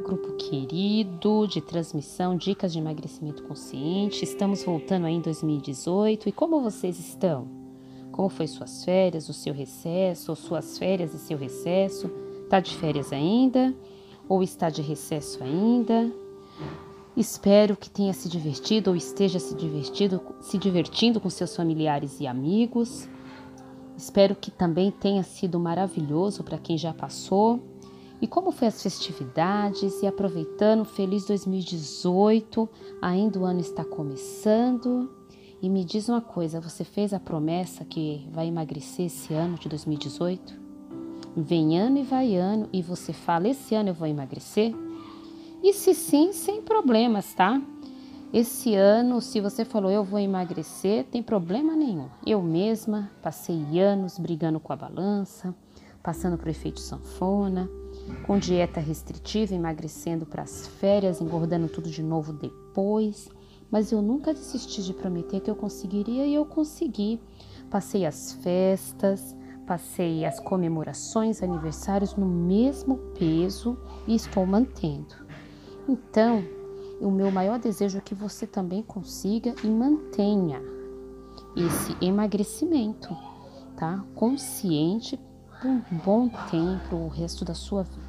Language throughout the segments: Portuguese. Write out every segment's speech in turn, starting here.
grupo querido de transmissão Dicas de Emagrecimento Consciente. Estamos voltando aí em 2018 e como vocês estão? Como foi suas férias, o seu recesso, ou suas férias e seu recesso? Tá de férias ainda ou está de recesso ainda? Espero que tenha se divertido ou esteja se divertido, se divertindo com seus familiares e amigos. Espero que também tenha sido maravilhoso para quem já passou e como foi as festividades? E aproveitando, feliz 2018, ainda o ano está começando. E me diz uma coisa, você fez a promessa que vai emagrecer esse ano de 2018? Vem ano e vai ano e você fala, esse ano eu vou emagrecer? E se sim, sem problemas, tá? Esse ano, se você falou eu vou emagrecer, tem problema nenhum. Eu mesma passei anos brigando com a balança, passando por efeito sanfona, com dieta restritiva, emagrecendo para as férias, engordando tudo de novo depois. Mas eu nunca desisti de prometer que eu conseguiria e eu consegui. Passei as festas, passei as comemorações, aniversários no mesmo peso e estou mantendo. Então, o meu maior desejo é que você também consiga e mantenha esse emagrecimento, tá? Consciente por um bom tempo, o resto da sua vida.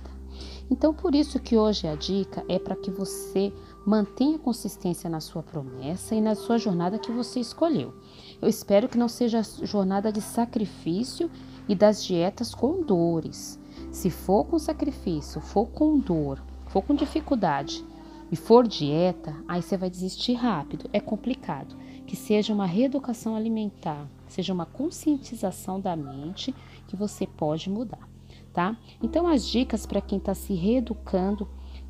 Então, por isso que hoje a dica é para que você mantenha consistência na sua promessa e na sua jornada que você escolheu. Eu espero que não seja jornada de sacrifício e das dietas com dores. Se for com sacrifício, for com dor, for com dificuldade e for dieta, aí você vai desistir rápido. É complicado. Que seja uma reeducação alimentar, seja uma conscientização da mente que você pode mudar, tá? Então, as dicas para quem está se reeducando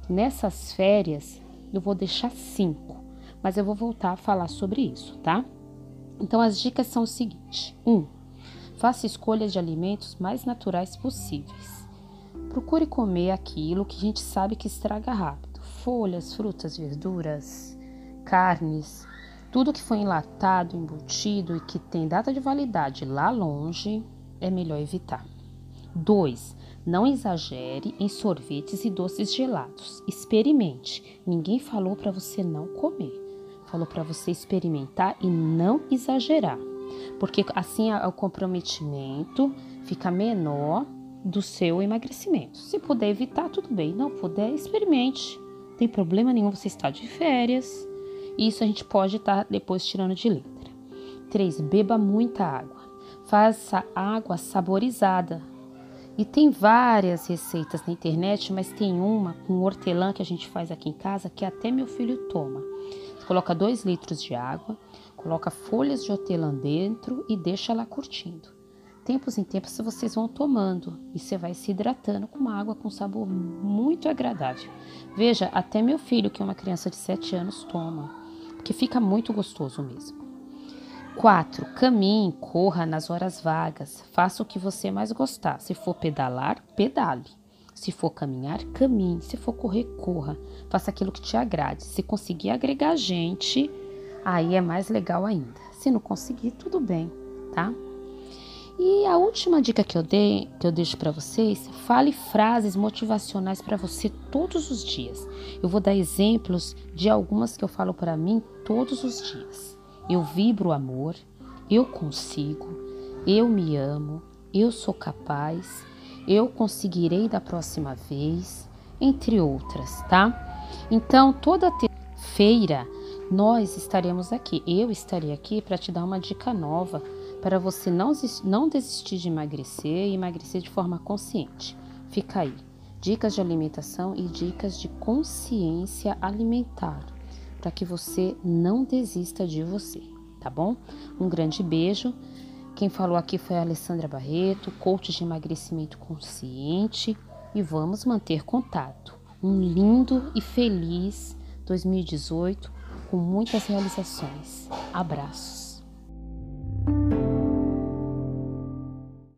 nessas férias, eu vou deixar cinco, mas eu vou voltar a falar sobre isso, tá? Então, as dicas são o seguinte: um, faça escolhas de alimentos mais naturais possíveis. Procure comer aquilo que a gente sabe que estraga rápido: folhas, frutas, verduras, carnes, tudo que foi enlatado, embutido e que tem data de validade lá longe, é melhor evitar. 2. Não exagere em sorvetes e doces gelados. Experimente. Ninguém falou para você não comer. Falou para você experimentar e não exagerar. Porque assim o comprometimento fica menor do seu emagrecimento. Se puder evitar, tudo bem. Não puder, experimente. Não tem problema nenhum você estar de férias. Isso a gente pode estar depois tirando de letra. 3. Beba muita água faça água saborizada. E tem várias receitas na internet, mas tem uma com hortelã que a gente faz aqui em casa que até meu filho toma. Você coloca 2 litros de água, coloca folhas de hortelã dentro e deixa lá curtindo. Tempos em tempos vocês vão tomando e você vai se hidratando com uma água com sabor muito agradável. Veja, até meu filho, que é uma criança de 7 anos, toma, porque fica muito gostoso mesmo. 4. Caminhe, corra nas horas vagas. Faça o que você mais gostar. Se for pedalar, pedale. Se for caminhar, caminhe. Se for correr, corra. Faça aquilo que te agrade. Se conseguir agregar gente, aí é mais legal ainda. Se não conseguir, tudo bem, tá? E a última dica que eu dei, que eu deixo para vocês, fale frases motivacionais para você todos os dias. Eu vou dar exemplos de algumas que eu falo para mim todos os dias. Eu vibro amor, eu consigo, eu me amo, eu sou capaz, eu conseguirei da próxima vez, entre outras, tá? Então, toda feira nós estaremos aqui, eu estarei aqui para te dar uma dica nova para você não, não desistir de emagrecer e emagrecer de forma consciente. Fica aí, dicas de alimentação e dicas de consciência alimentar para que você não desista de você, tá bom? Um grande beijo. Quem falou aqui foi a Alessandra Barreto, coach de emagrecimento consciente, e vamos manter contato. Um lindo e feliz 2018 com muitas realizações. Abraços.